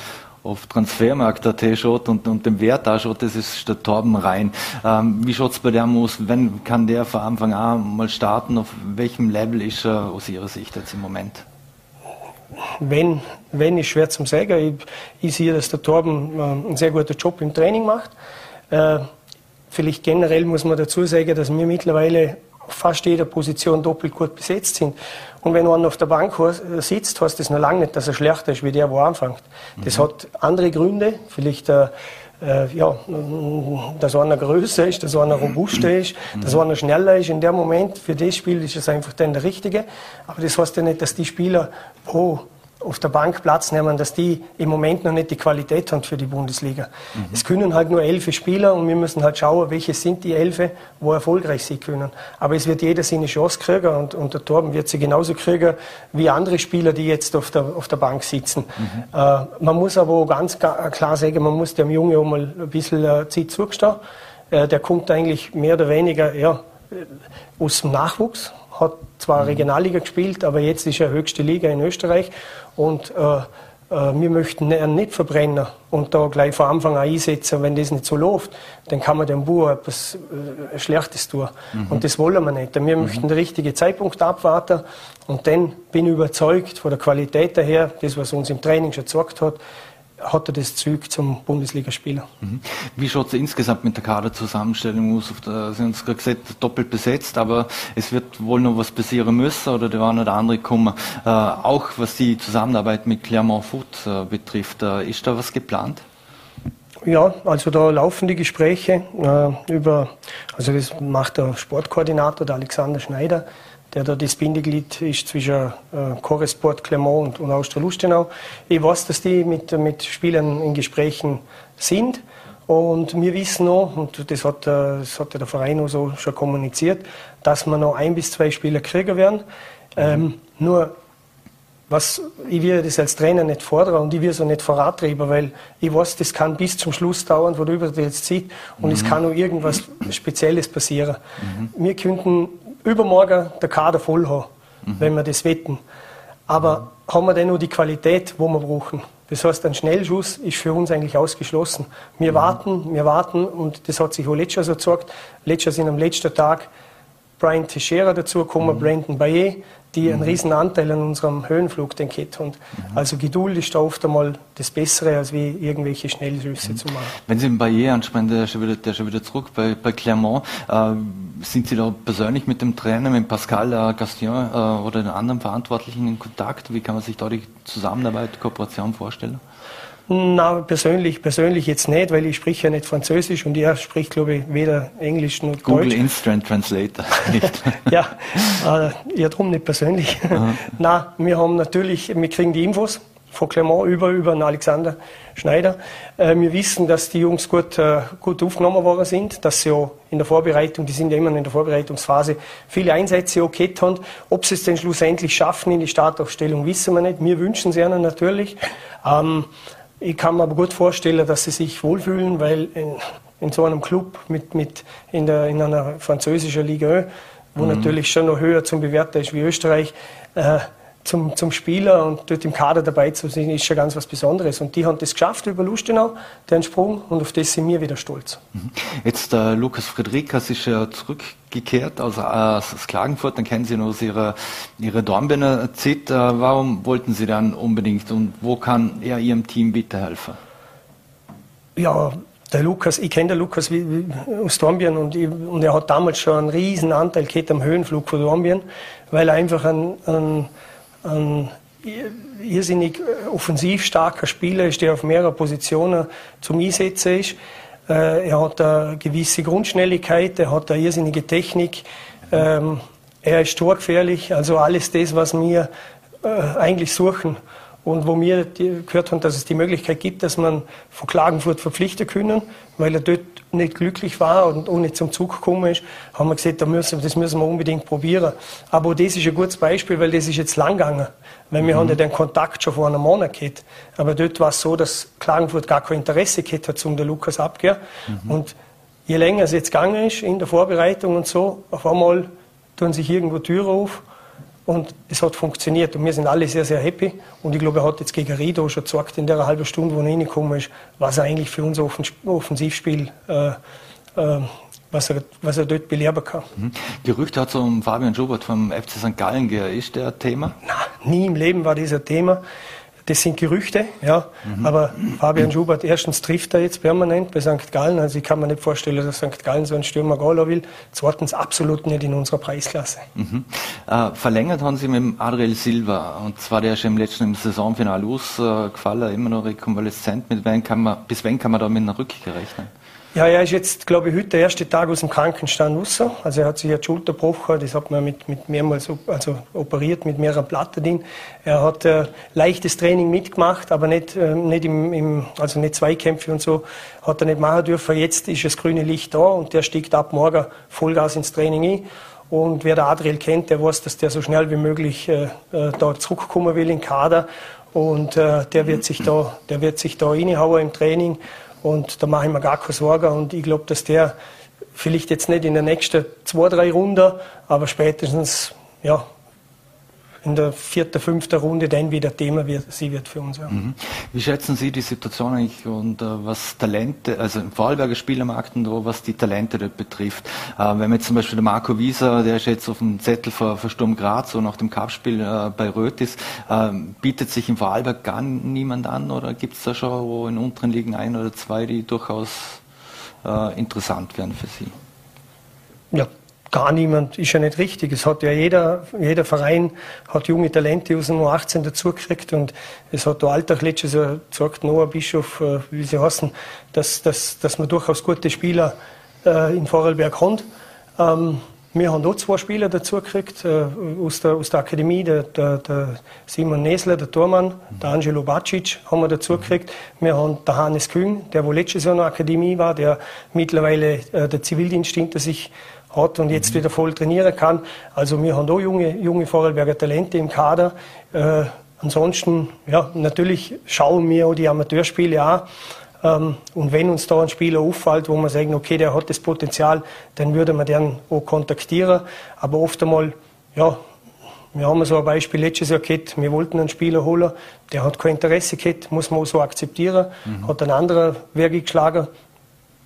Speaker 2: auf Transfermarkt.at schaut und, und den Wert anschaut, das ist der Torben Rhein. Ähm, wie schaut es bei der aus? Wenn kann der von Anfang an mal starten? Auf welchem Level ist er aus Ihrer Sicht jetzt im Moment?
Speaker 4: Wenn, wenn ist schwer zum sagen. Ich, ich sehe, dass der Torben äh, einen sehr guten Job im Training macht. Äh, vielleicht generell muss man dazu sagen, dass wir mittlerweile fast jeder Position doppelt gut besetzt sind. Und wenn einer auf der Bank sitzt, heißt das noch lange nicht, dass er schlechter ist wie der, wo er anfängt. Das mhm. hat andere Gründe. Vielleicht, äh, äh, ja, dass einer größer ist, dass einer robuster ist, mhm. dass einer schneller ist. In dem Moment, für das Spiel ist es einfach dann der Richtige. Aber das heißt ja nicht, dass die Spieler, wo auf der Bank Platz nehmen, dass die im Moment noch nicht die Qualität haben für die Bundesliga. Mhm. Es können halt nur elf Spieler und wir müssen halt schauen, welche sind die elf, wo erfolgreich sie können. Aber es wird jeder seine Chance kriegen und, und der Torben wird sie genauso kriegen wie andere Spieler, die jetzt auf der, auf der Bank sitzen. Mhm. Äh, man muss aber auch ganz klar sagen, man muss dem Junge auch mal ein bisschen äh, Zeit zugestehen. Äh, der kommt eigentlich mehr oder weniger ja, äh, aus dem Nachwuchs, hat zwar mhm. Regionalliga gespielt, aber jetzt ist er höchste Liga in Österreich und äh, äh, wir möchten ihn nicht verbrennen und da gleich von Anfang an einsetzen. Wenn das nicht so läuft, dann kann man dem Bauer etwas äh, Schlechtes tun. Mhm. Und das wollen wir nicht. Wir mhm. möchten den richtigen Zeitpunkt abwarten und dann bin ich überzeugt, von der Qualität her, das, was uns im Training schon gezeigt hat, hat er das Zeug zum Bundesligaspieler.
Speaker 2: Mhm. Wie schaut es insgesamt mit der Kaderzusammenstellung aus? Sie haben es gerade gesagt, doppelt besetzt, aber es wird wohl noch was passieren müssen oder der eine oder andere kommen. Äh, auch was die Zusammenarbeit mit Clermont Foot äh, betrifft, äh, ist da was geplant?
Speaker 4: Ja, also da laufen die Gespräche äh, über, also das macht der Sportkoordinator, der Alexander Schneider, der da das Bindeglied ist zwischen äh, Clermont und, und Austria-Lustenau. Ich weiß, dass die mit, mit Spielern in Gesprächen sind. Und wir wissen noch, und das hat, äh, das hat der Verein auch so schon kommuniziert, dass wir noch ein bis zwei Spieler kriegen werden. Ähm, nur, was, ich will das als Trainer nicht fordern und ich will es auch nicht vorantreiben, weil ich weiß, das kann bis zum Schluss dauern, worüber du jetzt sieht, und mhm. es kann auch irgendwas Spezielles passieren. Mhm. Wir könnten übermorgen der Kader voll haben, mhm. wenn wir das wetten. Aber haben wir denn nur die Qualität, wo wir brauchen? Das heißt, ein Schnellschuss ist für uns eigentlich ausgeschlossen. Wir mhm. warten, wir warten und das hat sich auch letztes Jahr so gezeigt. Letztes Jahr sind am letzten Tag Brian Teixeira dazu gekommen, mhm. Brandon Bayer, die einen mhm. riesen Anteil an unserem Höhenflug den Kit haben. Mhm. Also Geduld ist da oft einmal das Bessere, als wie irgendwelche Schnellschüsse mhm. zu machen.
Speaker 2: Wenn Sie den Barriere ansprechen, der ist schon wieder, der schon wieder zurück bei, bei Clermont. Äh, sind Sie da persönlich mit dem Trainer, mit Pascal äh, Gastien äh, oder den anderen Verantwortlichen in Kontakt? Wie kann man sich da die Zusammenarbeit, Kooperation vorstellen?
Speaker 4: Na, persönlich, persönlich jetzt nicht, weil ich spreche ja nicht Französisch und er spricht, glaube ich, weder Englisch noch
Speaker 2: Google Deutsch. Google Instant Translator.
Speaker 4: ja, äh, ja, drum nicht persönlich. Na, wir haben natürlich, wir kriegen die Infos von Clermont über, über den Alexander Schneider. Äh, wir wissen, dass die Jungs gut, äh, gut aufgenommen worden sind, dass sie auch in der Vorbereitung, die sind ja immer in der Vorbereitungsphase, viele Einsätze auch gehabt haben. Ob sie es denn schlussendlich schaffen in die Startaufstellung, wissen wir nicht. Wir wünschen es ihnen natürlich. Ähm, ich kann mir aber gut vorstellen, dass sie sich wohlfühlen, weil in, in so einem Club mit, mit in, der, in einer französischen Liga wo mhm. natürlich schon noch höher zum Bewerten ist wie Österreich. Äh, zum, zum Spieler und dort im Kader dabei zu sein, ist schon ganz was Besonderes. Und die haben das geschafft über Lustenau, den Sprung, und auf das sind wir wieder stolz.
Speaker 2: Mhm. Jetzt äh, Lukas Friedrikas ist ja zurückgekehrt aus, aus Klagenfurt, dann kennen Sie noch aus Ihrer, Ihrer Dornbirner Zeit. Äh, warum wollten Sie dann unbedingt und wo kann er Ihrem Team bitte helfen?
Speaker 4: Ja, der Lukas, ich kenne den Lukas wie, wie, aus Dornbirn und, ich, und er hat damals schon einen riesen Anteil gehabt am Höhenflug von Dornbirn, weil er einfach ein, ein ein irrsinnig äh, offensiv starker Spieler ist, der auf mehreren Positionen zum Einsetzen ist. Äh, er hat eine gewisse Grundschnelligkeit, er hat eine irrsinnige Technik, ähm, er ist torgefährlich, also alles das, was wir äh, eigentlich suchen. Und wo wir gehört haben, dass es die Möglichkeit gibt, dass man von Klagenfurt verpflichten können, weil er dort nicht glücklich war und auch nicht zum Zug gekommen ist, haben wir gesagt, da müssen, das müssen wir unbedingt probieren. Aber das ist ein gutes Beispiel, weil das ist jetzt lang gegangen. Weil wir mhm. haben ja den Kontakt schon vor einem Monat gehabt. Aber dort war es so, dass Klagenfurt gar kein Interesse gehabt hat, um den Lukas abgehen. Mhm. Und je länger es jetzt gegangen ist in der Vorbereitung und so, auf einmal tun sich irgendwo Türen auf und es hat funktioniert und wir sind alle sehr, sehr happy. Und ich glaube, er hat jetzt gegen Rido schon gezeigt, in der halben Stunde, wo er reingekommen ist, was er eigentlich für unser Offensivspiel, äh, äh, was, er, was er dort belehren kann. Mhm.
Speaker 2: Gerüchte hat so um Fabian Schubert vom FC St. Gallen. Ist der Thema?
Speaker 4: Nein, nie im Leben war dieser Thema. Das sind Gerüchte, ja. Mhm. Aber Fabian Schubert, erstens trifft er jetzt permanent bei St. Gallen. Also ich kann mir nicht vorstellen, dass St. Gallen so einen Stürmer Gauler will. Zweitens absolut nicht in unserer Preisklasse.
Speaker 2: Mhm. Äh, verlängert haben Sie mit Adriel Silva. Und zwar der ist schon im letzten im Saisonfinale ausgefallen, immer noch rekonvaleszent. Mit wen kann man, bis wann kann man da mit einer Rückkehr rechnen?
Speaker 4: Ja, er ist jetzt, glaube ich, heute der erste Tag aus dem Krankenstand raus. Also er hat sich die Schulter gebrochen, das hat man mit, mit mehrmals also operiert, mit mehreren Platten drin. Er hat äh, leichtes Training mitgemacht, aber nicht, äh, nicht im, im, also nicht Zweikämpfe und so, hat er nicht machen dürfen. Jetzt ist das grüne Licht da und der stiegt ab morgen Vollgas ins Training ein. Und wer der Adriel kennt, der weiß, dass der so schnell wie möglich äh, äh da zurückkommen will in den Kader. Und äh, der wird sich da, der wird sich da reinhauen im Training. Und da mache ich mir gar keine Sorgen. Und ich glaube, dass der vielleicht jetzt nicht in der nächsten zwei, drei Runden, aber spätestens ja, in der vierten, fünften Runde dann wieder Thema wird, sie wird für uns. Ja. Mhm.
Speaker 2: Wie schätzen Sie die Situation eigentlich und uh, was Talente, also im Vorarlberger Spielermarkt und was die Talente dort betrifft? Uh, wenn man jetzt zum Beispiel der Marco Wieser, der ist jetzt auf dem Zettel für, für Sturm Graz, so nach dem Cup-Spiel uh, bei Röth ist, bietet sich im Vorarlberg gar niemand an oder gibt es da schon wo in unteren Ligen ein oder zwei, die durchaus interessant wären für Sie?
Speaker 4: Ja, gar niemand ist ja nicht richtig. Es hat ja jeder, jeder Verein hat junge Talente aus dem 18 dazugekriegt und es hat der Alltag letztes Jahr gesagt, Noah Bischof, äh, wie sie heißen, dass, dass, dass man durchaus gute Spieler äh, in Vorarlberg haben. Ähm, wir haben auch zwei Spieler dazugekriegt äh, aus, der, aus der Akademie, der, der, der Simon Nesler, der Tormann, der Angelo Bacic haben wir dazugekriegt. Wir haben den Hannes Kühn, der wo letztes Jahr in der Akademie war, der mittlerweile äh, der Zivildienst hinter sich hat und jetzt wieder voll trainieren kann. Also wir haben auch junge, junge Vorarlberger Talente im Kader. Äh, ansonsten, ja, natürlich schauen wir auch die Amateurspiele an. Ähm, und wenn uns da ein Spieler auffällt, wo wir sagen, okay, der hat das Potenzial, dann würde man den auch kontaktieren. Aber oft einmal, ja, wir haben so ein Beispiel letztes Jahr gehabt, wir wollten einen Spieler holen, der hat kein Interesse gehabt, muss man auch so akzeptieren, mhm. hat ein anderer Werke geschlagen.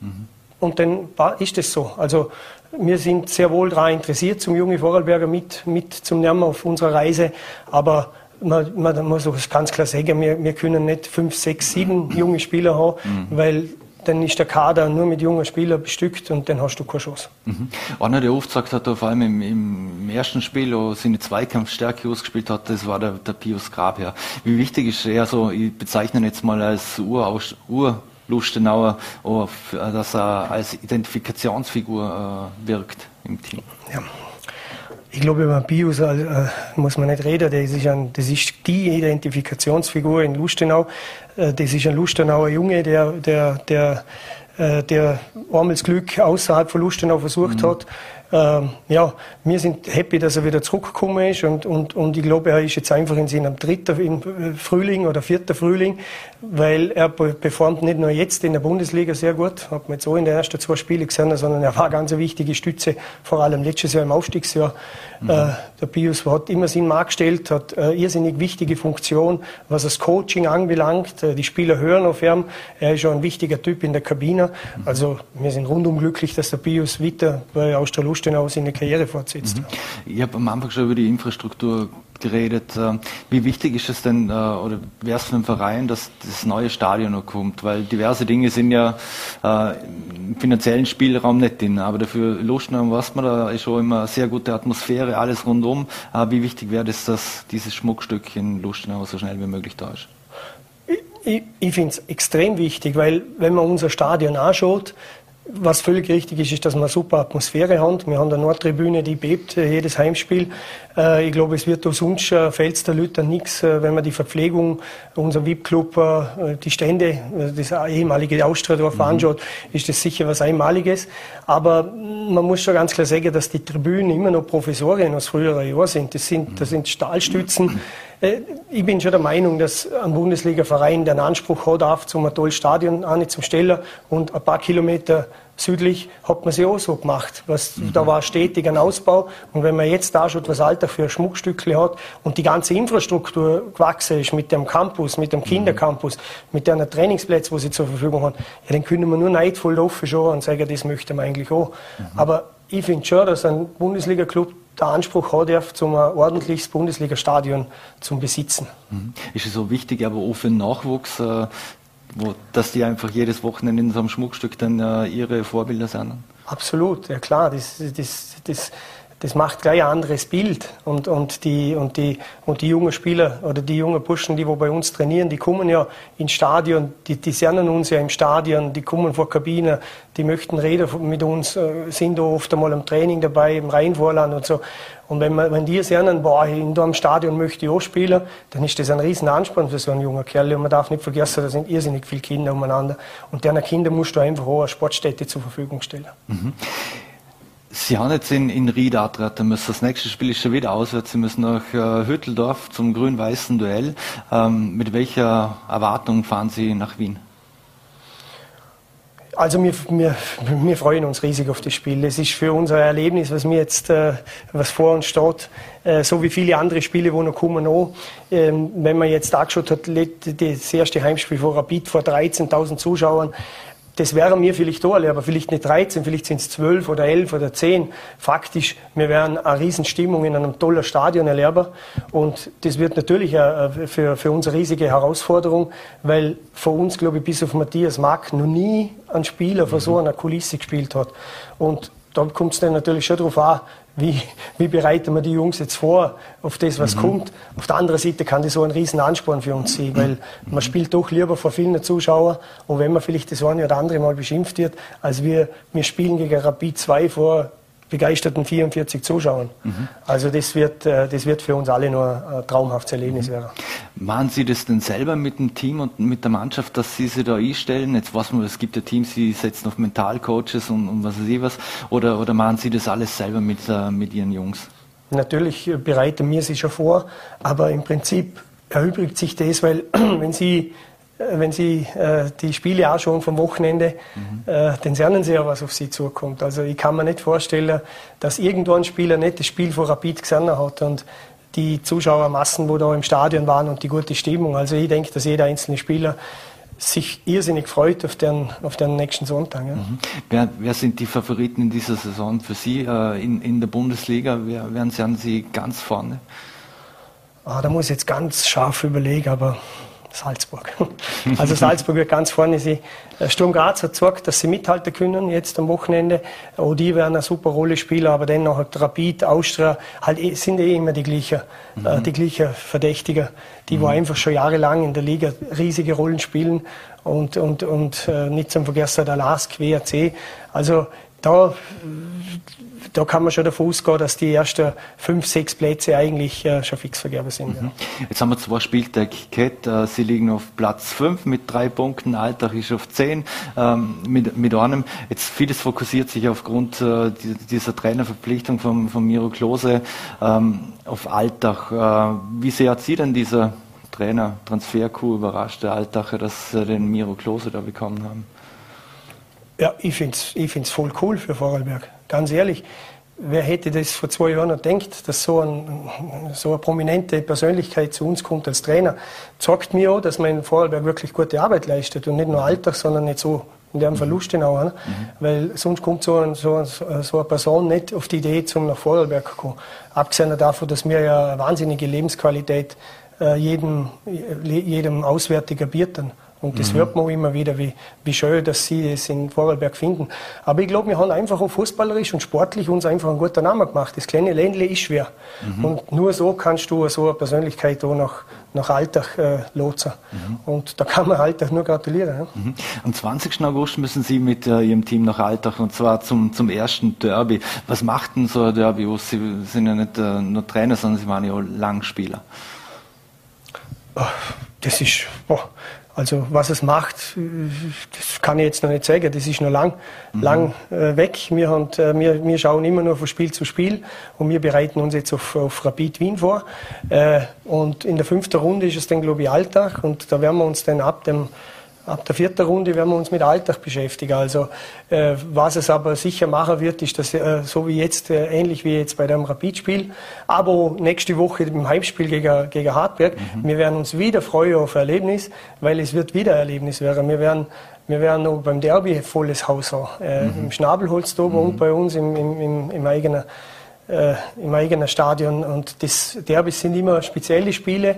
Speaker 4: Mhm. Und dann ist es so. Also wir sind sehr wohl daran interessiert, zum junge Vorarlberger mit, mit zum Nehmen auf unserer Reise. Aber man, man muss auch ganz klar sagen, wir, wir können nicht fünf, sechs, sieben junge Spieler haben, mhm. weil dann ist der Kader nur mit jungen Spielern bestückt und dann hast du keine Chance.
Speaker 2: Mhm. Einer, der oft gesagt hat, vor allem im, im ersten Spiel, wo seine Zweikampfstärke ausgespielt hat, das war der, der Pius Grabherr. Wie wichtig ist er so, ich bezeichne ihn jetzt mal als Ur, Ur Lustenauer, dass er als Identifikationsfigur äh, wirkt im Team. Ja.
Speaker 4: Ich glaube, über Bios äh, muss man nicht reden. Das ist, ein, das ist die Identifikationsfigur in Lustenau. Äh, das ist ein Lustenauer Junge, der, der, der, äh, der einmal Glück außerhalb von Lustenau versucht mhm. hat. Ähm, ja, wir sind happy, dass er wieder zurückgekommen ist und, und, und ich glaube, er ist jetzt einfach in seinem dritten im Frühling oder vierten Frühling, weil er performt nicht nur jetzt in der Bundesliga sehr gut, hat man jetzt auch in den ersten zwei Spielen gesehen, sondern er war ganz eine wichtige Stütze, vor allem letztes Jahr im Aufstiegsjahr. Mhm. Äh, der Pius hat immer seinen Markt gestellt, hat eine irrsinnig wichtige Funktion, was das Coaching anbelangt. Äh, die Spieler hören auf ihn, er ist schon ein wichtiger Typ in der Kabine. Mhm. Also wir sind rundum glücklich, dass der Pius weiter bei Austria Lustenau seine Karriere fortsetzt. Mhm.
Speaker 2: Ich habe am Anfang schon über die Infrastruktur geredet. Äh, wie wichtig ist es denn, äh, oder wäre es für den Verein, dass das neue Stadion noch kommt? Weil diverse Dinge sind ja äh, im finanziellen Spielraum nicht drin, aber dafür Lustenau, was man da ist schon immer sehr gute Atmosphäre, alles rundum. Wie wichtig wäre es, dass dieses Schmuckstück in Lustenau so schnell wie möglich da ist?
Speaker 4: Ich, ich finde es extrem wichtig, weil wenn man unser Stadion anschaut, was völlig richtig ist, ist, dass wir eine super Atmosphäre haben. Wir haben eine Nordtribüne, die bebt äh, jedes Heimspiel. Äh, ich glaube, es wird aus uns äh, fällt der Leute nichts, wenn man die Verpflegung, unser VIP-Club, die Stände, das ehemalige Austria-Dorf mhm. anschaut, ist das sicher was Einmaliges. Aber man muss schon ganz klar sagen, dass die Tribünen immer noch Professorien aus früheren Jahren sind. Das sind, das sind Stahlstützen. Ich bin schon der Meinung, dass ein Bundesliga-Verein den Anspruch hat, auf zum tolles Stadion an zum Stellen und ein paar Kilometer südlich hat man sie auch so gemacht. Was, mhm. Da war stetig ein Ausbau. Und wenn man jetzt da schaut, was Alter für ein Schmuckstückle hat und die ganze Infrastruktur gewachsen ist mit dem Campus, mit dem mhm. Kindercampus, mit den Trainingsplätzen, wo sie zur Verfügung haben, ja, dann können wir nur neidvoll offen schauen und sagen, das möchte man eigentlich auch. Mhm. Aber ich finde schon, dass ein Bundesliga-Club der Anspruch hat, darf, zum ein ordentliches Bundesliga-Stadion zu besitzen.
Speaker 2: Mhm. Ist es so wichtig, aber auch für den Nachwuchs, äh, wo, dass die einfach jedes Wochenende in so einem Schmuckstück dann äh, ihre Vorbilder sind?
Speaker 4: Absolut, ja klar. Das, das, das, das macht gleich ein anderes Bild. Und, und, die, und, die, und die jungen Spieler oder die jungen Burschen, die wo bei uns trainieren, die kommen ja ins Stadion, die, die sehen uns ja im Stadion, die kommen vor Kabine, die möchten reden mit uns, äh, sind da oft einmal im Training dabei, im Rheinvorland und so. Und wenn, man, wenn die sehen, boah, in einem Stadion möchte ich auch spielen, dann ist das ein riesen Ansporn für so einen jungen Kerl. Und man darf nicht vergessen, da sind irrsinnig viele Kinder umeinander. Und deren Kinder musst du einfach auch eine Sportstätte zur Verfügung stellen. Mhm.
Speaker 2: Sie haben jetzt in, in Ried antreten müssen. Das nächste Spiel ist schon wieder auswärts. Sie müssen nach äh, Hütteldorf zum grün-weißen Duell. Ähm, mit welcher Erwartung fahren Sie nach Wien?
Speaker 4: Also wir, wir, wir freuen uns riesig auf das Spiel. Es ist für unser Erlebnis, was mir jetzt, äh, was vor uns steht, äh, so wie viele andere Spiele, wo noch kommen auch. Ähm, wenn man jetzt angeschaut hat, das erste Heimspiel vor Rapid vor 13.000 Zuschauern, das wäre mir vielleicht auch, aber vielleicht nicht 13, vielleicht sind es 12 oder 11 oder 10. Faktisch, wir wären eine Riesenstimmung in einem tollen Stadion erlebbar. Und das wird natürlich für, für uns eine riesige Herausforderung, weil für uns, glaube ich, bis auf Matthias Mack noch nie ein Spieler vor so einer Kulisse gespielt hat. Und da kommt es dann natürlich schon darauf an, wie, wie bereiten wir die Jungs jetzt vor auf das, was mhm. kommt. Auf der anderen Seite kann das so ein riesen Ansporn für uns sein, weil man spielt doch lieber vor vielen Zuschauern und wenn man vielleicht das eine oder andere Mal beschimpft wird, als wir, wir spielen gegen Rapid 2 vor begeisterten 44 Zuschauern. Mhm. Also das wird, äh, das wird für uns alle nur ein traumhaftes Erlebnis mhm. werden.
Speaker 2: Machen Sie das denn selber mit dem Team und mit der Mannschaft, dass Sie sich da einstellen? Jetzt weiß man, es gibt ja Teams, die setzen auf Mentalcoaches und, und was weiß ich was. Oder, oder machen Sie das alles selber mit, äh, mit Ihren Jungs?
Speaker 4: Natürlich bereiten wir sie schon vor, aber im Prinzip erübrigt sich das, weil wenn Sie wenn Sie äh, die Spiele anschauen vom Wochenende, mhm. äh, dann sehen Sie ja, was auf Sie zukommt. Also ich kann mir nicht vorstellen, dass irgendwo ein Spieler nicht das Spiel von Rapid gesehen hat und die Zuschauermassen, wo da im Stadion waren und die gute Stimmung. Also ich denke, dass jeder einzelne Spieler sich irrsinnig freut auf den, auf den nächsten Sonntag. Ja. Mhm.
Speaker 2: Wer, wer, sind die Favoriten in dieser Saison für Sie äh, in, in der Bundesliga? Wer, wer sind Sie ganz vorne?
Speaker 4: Ah, da muss ich jetzt ganz scharf überlegen, aber Salzburg. Also Salzburg wird ganz vorne sein. Äh, Sturm Graz hat gezeigt, dass sie mithalten können jetzt am Wochenende. Auch die werden eine super Rolle spielen, aber dennoch hat Rapid, Austria, halt eh, sind eh immer die gleichen, mhm. äh, die gleichen Verdächtiger, die mhm. wo einfach schon jahrelang in der Liga riesige Rollen spielen und, und, und äh, nicht zum Vergessen der LASK, WRC. Also da, da kann man schon davon ausgehen, dass die ersten fünf, sechs Plätze eigentlich äh, schon fix vergeben sind. Mhm.
Speaker 2: Ja. Jetzt haben wir zwei Spieltage gehabt. Äh, Sie liegen auf Platz fünf mit drei Punkten, Alltag ist auf zehn ähm, mit, mit einem. Jetzt vieles fokussiert sich aufgrund äh, dieser Trainerverpflichtung von, von Miro Klose ähm, auf Alltag. Äh, wie sehr hat Sie denn dieser Trainer Transfer-Coup überrascht, der Alltag, dass Sie den Miro Klose da bekommen haben?
Speaker 4: Ja, ich finde es ich find's voll cool für Vorarlberg. Ganz ehrlich. Wer hätte das vor zwei Jahren noch gedacht, dass so, ein, so eine prominente Persönlichkeit zu uns kommt als Trainer? Zeigt mir auch, dass man in Vorarlberg wirklich gute Arbeit leistet und nicht nur Alltag, sondern nicht so in dem Verlust auch. Ne? Mhm. Weil sonst kommt so, ein, so, ein, so, eine Person nicht auf die Idee, zum nach Vorarlberg zu kommen. Abgesehen davon, dass wir ja eine wahnsinnige Lebensqualität äh, jedem, jedem Auswärtiger bieten. Und das mhm. hört man auch immer wieder, wie, wie schön, dass sie es in Vorarlberg finden. Aber ich glaube, wir haben einfach auch fußballerisch und sportlich uns einfach einen guten Namen gemacht. Das kleine Ländle ist schwer. Mhm. Und nur so kannst du so eine Persönlichkeit auch nach, nach Alltag äh, lotsen. Mhm. Und da kann man Alltag nur gratulieren. Ja.
Speaker 2: Mhm. Am 20. August müssen Sie mit äh, Ihrem Team nach Alltag und zwar zum, zum ersten Derby. Was macht denn so ein Derby? Sie sind ja nicht äh, nur Trainer, sondern Sie waren ja auch Langspieler.
Speaker 4: Das ist, boah, also was es macht, das kann ich jetzt noch nicht sagen. Das ist noch lang, mhm. lang äh, weg. Wir, haben, äh, wir, wir schauen immer nur von Spiel zu Spiel und wir bereiten uns jetzt auf, auf Rapid Wien vor. Äh, und in der fünften Runde ist es dann, glaube ich, Alltag und da werden wir uns dann ab dem Ab der vierten Runde werden wir uns mit Alltag beschäftigen. Also äh, was es aber sicher machen wird, ist, dass äh, so wie jetzt, äh, ähnlich wie jetzt bei dem Rapid-Spiel, aber nächste Woche im Heimspiel gegen, gegen Hartberg, mhm. wir werden uns wieder freuen auf Erlebnis, weil es wird wieder Erlebnis werden. Wir werden wir werden auch beim Derby volles Haus haben. Äh, mhm. Im Schnabelholz da mhm. bei uns im, im, im, im eigenen äh, im eigenen Stadion. Und das Derby sind immer spezielle Spiele.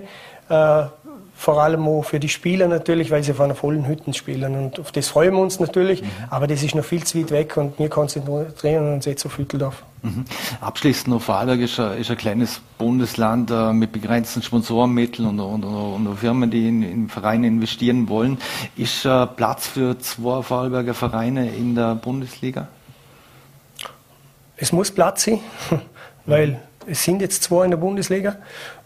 Speaker 4: Vor allem auch für die Spieler natürlich, weil sie von vollen Hütten spielen. Und auf das freuen wir uns natürlich, mhm. aber das ist noch viel zu weit weg und wir konzentrieren uns jetzt auf Hütteldorf.
Speaker 2: Mhm. Abschließend noch Vorarlberg ist ein, ist ein kleines Bundesland äh, mit begrenzten Sponsorenmitteln und, und, und, und Firmen, die in, in, Vereine investieren wollen. Ist äh, Platz für zwei Vorarlberger Vereine in der Bundesliga?
Speaker 4: Es muss Platz sein, weil es sind jetzt zwei in der Bundesliga.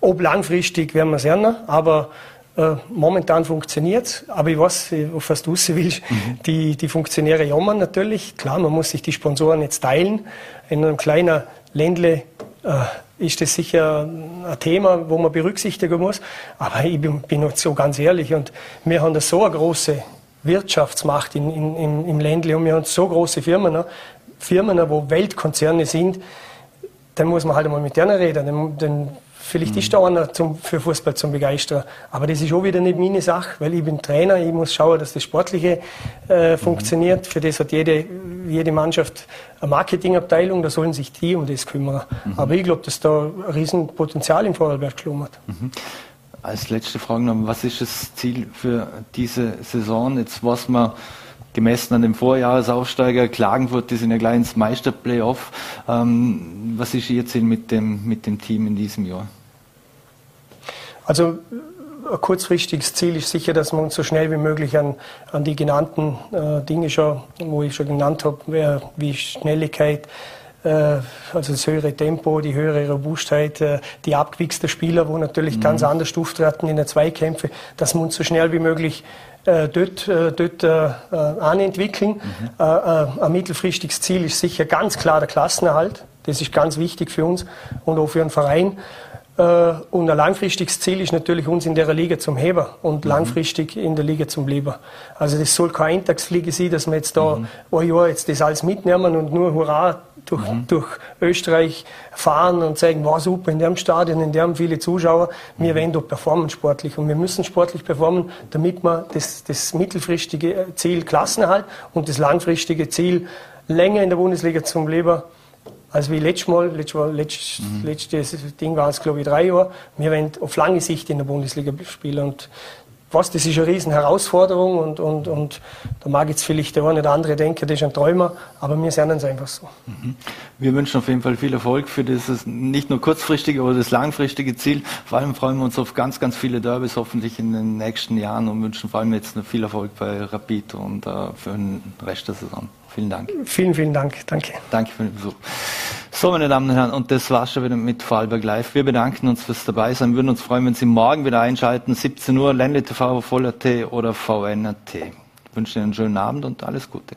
Speaker 4: Ob langfristig werden wir sehen, aber äh, momentan funktioniert aber ich weiß, auf was du raus willst. Mhm. Die, die Funktionäre jammern natürlich. Klar, man muss sich die Sponsoren jetzt teilen. In einem kleinen Ländle äh, ist das sicher ein Thema, wo man berücksichtigen muss. Aber ich bin, bin jetzt so ganz ehrlich und wir haben da so eine große Wirtschaftsmacht in, in, im, im Ländle und wir haben so große Firmen, ne? Firmen, wo Weltkonzerne sind, dann muss man halt einmal mit denen reden. Dann, dann Vielleicht mhm. ist da einer zum, für Fußball zum Begeistern. Aber das ist auch wieder nicht meine Sache, weil ich bin Trainer, ich muss schauen, dass das Sportliche äh, mhm. funktioniert. Für das hat jede, jede Mannschaft eine Marketingabteilung, da sollen sich die um das kümmern. Mhm. Aber ich glaube, dass da ein Riesenpotenzial im Vorarlberg schlummert.
Speaker 2: Mhm. Als letzte Frage noch, was ist das Ziel für diese Saison? Jetzt was man gemessen an dem Vorjahresaufsteiger Klagenfurt, die sind ja gleich ins Meisterplayoff. Ähm, was ist Ihr Ziel mit dem, mit dem Team in diesem Jahr?
Speaker 4: Also ein kurzfristiges Ziel ist sicher, dass wir uns so schnell wie möglich an, an die genannten äh, Dinge schon, wo ich schon genannt habe, wie Schnelligkeit, äh, also das höhere Tempo, die höhere Robustheit, äh, die abgewichste Spieler, wo natürlich mhm. ganz anders auftreten in der Zweikämpfe, dass wir uns so schnell wie möglich äh, dort, äh, dort äh, anentwickeln. Mhm. Äh, ein mittelfristiges Ziel ist sicher ganz klar der Klassenerhalt. Das ist ganz wichtig für uns und auch für den Verein. Und ein langfristiges Ziel ist natürlich, uns in der Liga zum Heber und mhm. langfristig in der Liga zum Bleiben. Also das soll keine Eintagsfliege sein, dass wir jetzt da mhm. ein Jahr jetzt das alles mitnehmen und nur Hurra durch, mhm. durch Österreich fahren und sagen, war super, in dem Stadion, in dem viele Zuschauer. Wir mhm. wollen dort performen sportlich und wir müssen sportlich performen, damit wir das, das mittelfristige Ziel Klassenerhalt und das langfristige Ziel länger in der Bundesliga zum Leben als wie letztes Mal, letztes, Mal, letztes, mhm. letztes Ding war es glaube ich drei Jahre. Wir wollen auf lange Sicht in der Bundesliga spielen und was, das ist eine riesen Herausforderung und, und, und da mag jetzt vielleicht der eine oder andere denken, das ist ein Träumer, aber wir sehen es einfach so. Mhm.
Speaker 2: Wir wünschen auf jeden Fall viel Erfolg für dieses nicht nur kurzfristige, aber das langfristige Ziel. Vor allem freuen wir uns auf ganz, ganz viele Derbys hoffentlich in den nächsten Jahren und wünschen vor allem jetzt noch viel Erfolg bei Rapid und uh, für den Rest der Saison. Vielen Dank.
Speaker 4: Vielen, vielen Dank. Danke.
Speaker 2: Danke für den Besuch. So, meine Damen und Herren, und das war's schon wieder mit Vorarlberg Live. Wir bedanken uns fürs Dabeisein, würden uns freuen, wenn Sie morgen wieder einschalten, 17 Uhr, Ländle TV, Voll.at oder VN.at. Ich wünsche Ihnen einen schönen Abend und alles Gute.